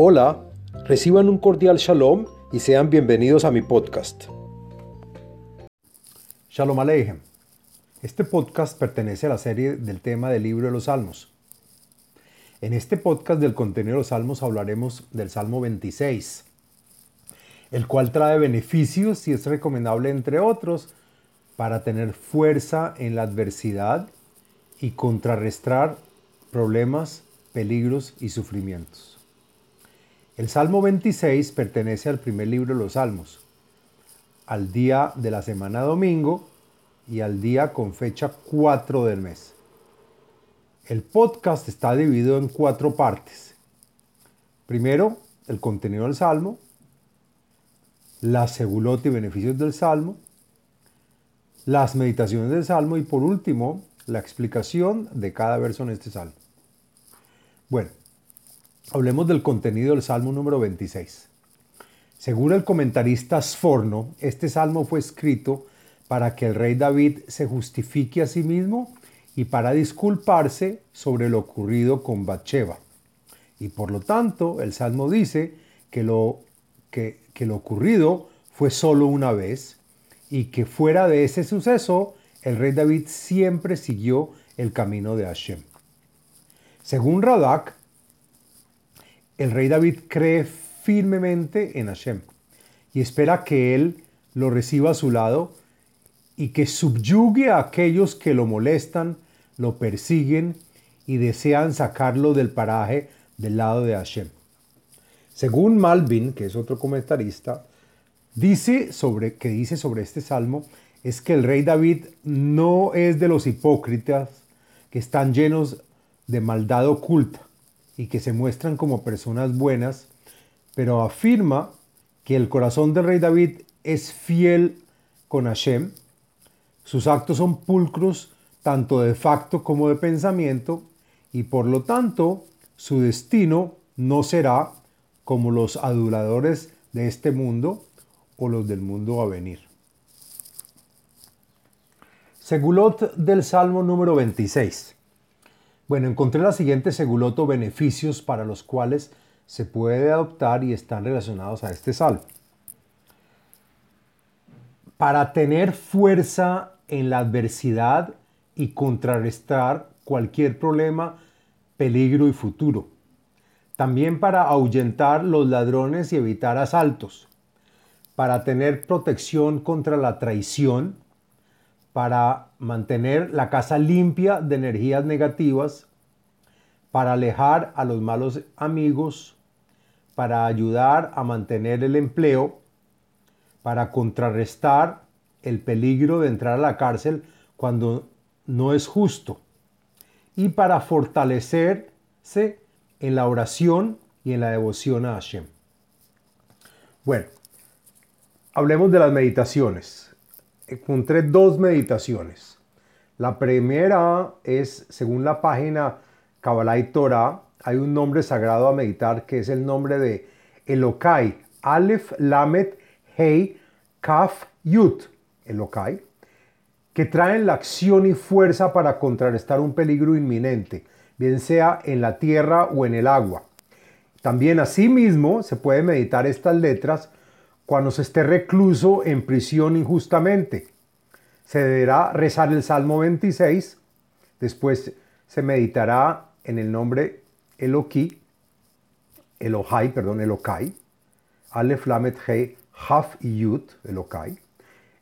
Hola, reciban un cordial shalom y sean bienvenidos a mi podcast. Shalom Aleichem. Este podcast pertenece a la serie del tema del libro de los Salmos. En este podcast del contenido de los Salmos hablaremos del Salmo 26, el cual trae beneficios y es recomendable, entre otros, para tener fuerza en la adversidad y contrarrestar problemas, peligros y sufrimientos. El Salmo 26 pertenece al primer libro de los Salmos, al día de la semana domingo y al día con fecha 4 del mes. El podcast está dividido en cuatro partes. Primero, el contenido del Salmo, la segulot y beneficios del Salmo, las meditaciones del Salmo y por último, la explicación de cada verso en este Salmo. Bueno, Hablemos del contenido del Salmo número 26. Según el comentarista Sforno, este salmo fue escrito para que el rey David se justifique a sí mismo y para disculparse sobre lo ocurrido con Bathsheba. Y por lo tanto, el salmo dice que lo, que, que lo ocurrido fue solo una vez y que fuera de ese suceso, el rey David siempre siguió el camino de Hashem. Según Radak, el rey David cree firmemente en Hashem y espera que él lo reciba a su lado y que subyugue a aquellos que lo molestan, lo persiguen y desean sacarlo del paraje del lado de Hashem. Según Malvin, que es otro comentarista, dice sobre, que dice sobre este salmo es que el rey David no es de los hipócritas que están llenos de maldad oculta, y que se muestran como personas buenas, pero afirma que el corazón del rey David es fiel con Hashem, sus actos son pulcros tanto de facto como de pensamiento, y por lo tanto su destino no será como los aduladores de este mundo o los del mundo a venir. Segulot del Salmo número 26. Bueno, encontré la siguiente seguloto beneficios para los cuales se puede adoptar y están relacionados a este salmo. Para tener fuerza en la adversidad y contrarrestar cualquier problema, peligro y futuro. También para ahuyentar los ladrones y evitar asaltos. Para tener protección contra la traición para mantener la casa limpia de energías negativas, para alejar a los malos amigos, para ayudar a mantener el empleo, para contrarrestar el peligro de entrar a la cárcel cuando no es justo y para fortalecerse en la oración y en la devoción a Hashem. Bueno, hablemos de las meditaciones encontré dos meditaciones. La primera es, según la página Kabbalah y Torah, hay un nombre sagrado a meditar que es el nombre de Elokai, Aleph, Lamet, Hei, Kaf, Yut, Elokai, que traen la acción y fuerza para contrarrestar un peligro inminente, bien sea en la tierra o en el agua. También asimismo se puede meditar estas letras cuando se esté recluso en prisión injustamente. Se deberá rezar el Salmo 26, después se meditará en el nombre Eloki, Elohai, perdón, Elokai, Aleph Lamet He, Haf y Yut, Elokai,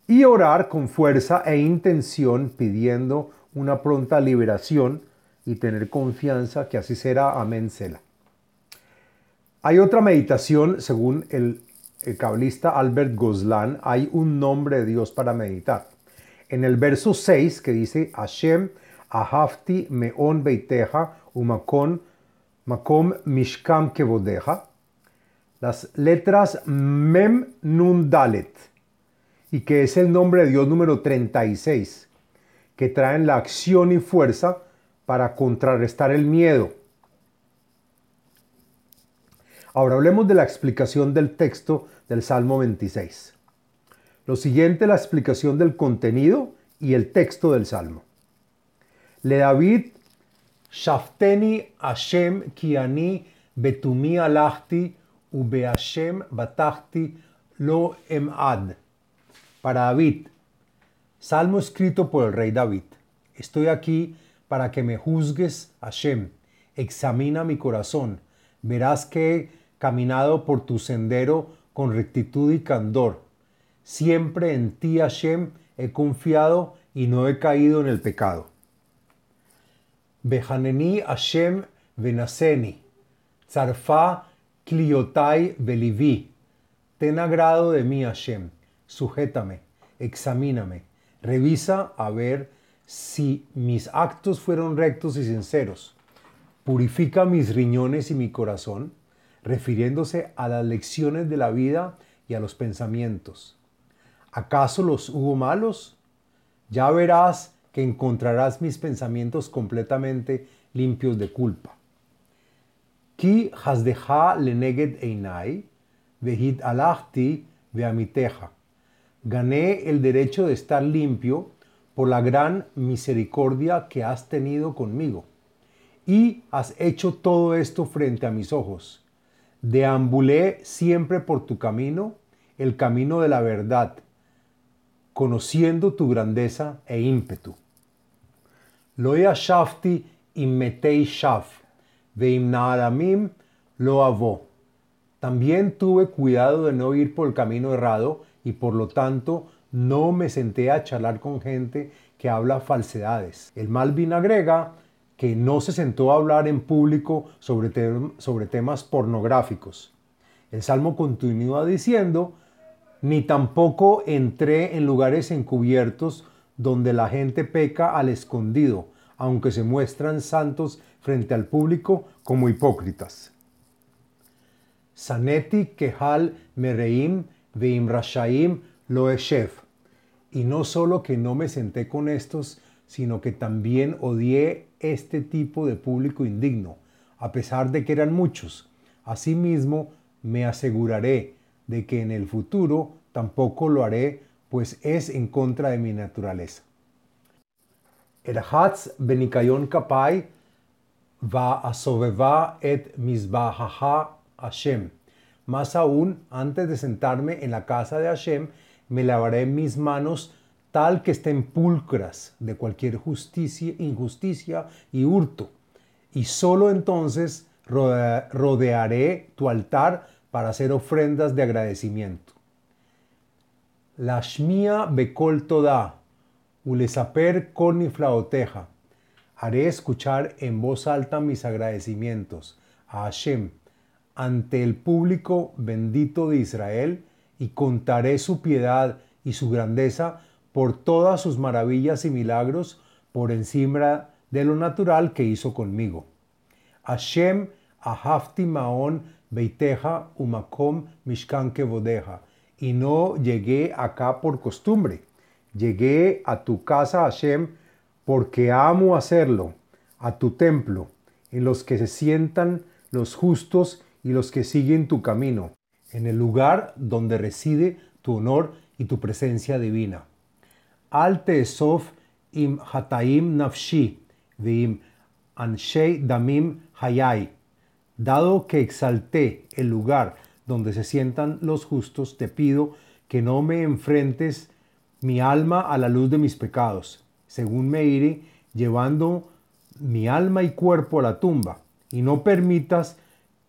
y orar con fuerza e intención pidiendo una pronta liberación y tener confianza que así será. Amén, Sela. Hay otra meditación según el el cabalista Albert Goslan, hay un nombre de Dios para meditar. En el verso 6 que dice Hashem ahafti meon beiteja umakon makom mishkam kevodeja, las letras mem nun dalet, y que es el nombre de Dios número 36, que traen la acción y fuerza para contrarrestar el miedo Ahora hablemos de la explicación del texto del Salmo 26. Lo siguiente la explicación del contenido y el texto del Salmo. Le David, Shafteni Hashem Kiani betumi alachti ubeashem batachti lo emad. Para David, salmo escrito por el rey David. Estoy aquí para que me juzgues, Hashem. Examina mi corazón. Verás que caminado por tu sendero con rectitud y candor. Siempre en ti, Hashem, he confiado y no he caído en el pecado. Behaneni Hashem venaseni, zarfa kliotai belivi. Ten agrado de mí, Hashem, sujétame, examíname, revisa a ver si mis actos fueron rectos y sinceros. Purifica mis riñones y mi corazón, refiriéndose a las lecciones de la vida y a los pensamientos. ¿Acaso los hubo malos? Ya verás que encontrarás mis pensamientos completamente limpios de culpa. Ki hasdeja leneged einai, vehit alachti veamiteja. Gané el derecho de estar limpio por la gran misericordia que has tenido conmigo. Y has hecho todo esto frente a mis ojos. Deambulé siempre por tu camino, el camino de la verdad, conociendo tu grandeza e ímpetu. Loya shafti immetei shaf, veimnaadamim lo avó. También tuve cuidado de no ir por el camino errado y por lo tanto no me senté a charlar con gente que habla falsedades. El Malvin agrega que no se sentó a hablar en público sobre, sobre temas pornográficos. El Salmo continúa diciendo, ni tampoco entré en lugares encubiertos donde la gente peca al escondido, aunque se muestran santos frente al público como hipócritas. Saneti kehal mereim veim rashaim loeshev. Y no solo que no me senté con estos, sino que también odié este tipo de público indigno, a pesar de que eran muchos. Asimismo, me aseguraré de que en el futuro tampoco lo haré, pues es en contra de mi naturaleza. Erhatz benikayon kapai va asoveva et misbahaha Hashem. Más aún, antes de sentarme en la casa de Hashem, me lavaré mis manos tal que estén pulcras de cualquier justicia, injusticia y hurto. Y solo entonces rodearé tu altar para hacer ofrendas de agradecimiento. Lashmia bekol toda, ulesaper koni flaoteja. Haré escuchar en voz alta mis agradecimientos a Hashem ante el público bendito de Israel y contaré su piedad y su grandeza por todas sus maravillas y milagros por encima de lo natural que hizo conmigo. Hashem ahafti maon beiteja umakom mishkan kevodeja. Y no llegué acá por costumbre. Llegué a tu casa, Hashem, porque amo hacerlo, a tu templo, en los que se sientan los justos y los que siguen tu camino, en el lugar donde reside tu honor y tu presencia divina. Al tesof im hataim nafshi, veim anshei damim hayai. Dado que exalté el lugar donde se sientan los justos, te pido que no me enfrentes mi alma a la luz de mis pecados, según me iré llevando mi alma y cuerpo a la tumba, y no permitas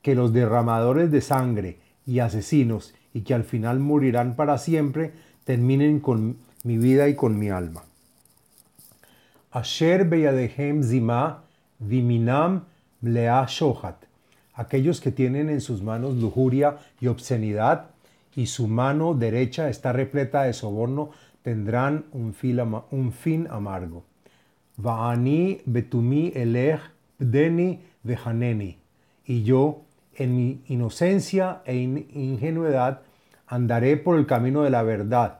que los derramadores de sangre y asesinos y que al final morirán para siempre terminen con mi vida y con mi alma. Asher beyadehem zima viminam mlea shohat. Aquellos que tienen en sus manos lujuria y obscenidad y su mano derecha está repleta de soborno, tendrán un, un fin amargo. Vaani betumi elech deni vehaneni. Y yo, en mi inocencia e ingenuidad andaré por el camino de la verdad.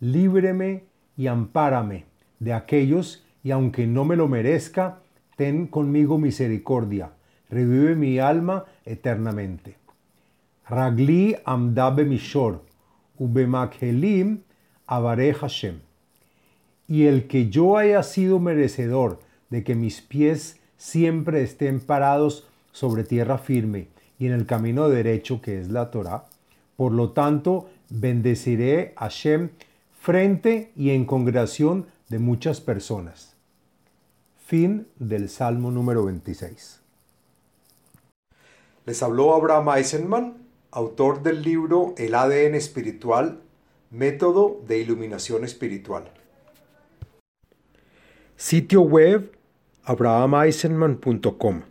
Líbreme y ampárame de aquellos, y aunque no me lo merezca, ten conmigo misericordia. Revive mi alma eternamente. Ragli amdabe mishor, ubemakhelim avare Hashem. Y el que yo haya sido merecedor de que mis pies siempre estén parados sobre tierra firme y en el camino derecho que es la Torah. Por lo tanto, bendeciré a Shem frente y en congregación de muchas personas. Fin del Salmo número 26. Les habló Abraham Eisenman, autor del libro El ADN espiritual, método de iluminación espiritual. Sitio web abrahameisenman.com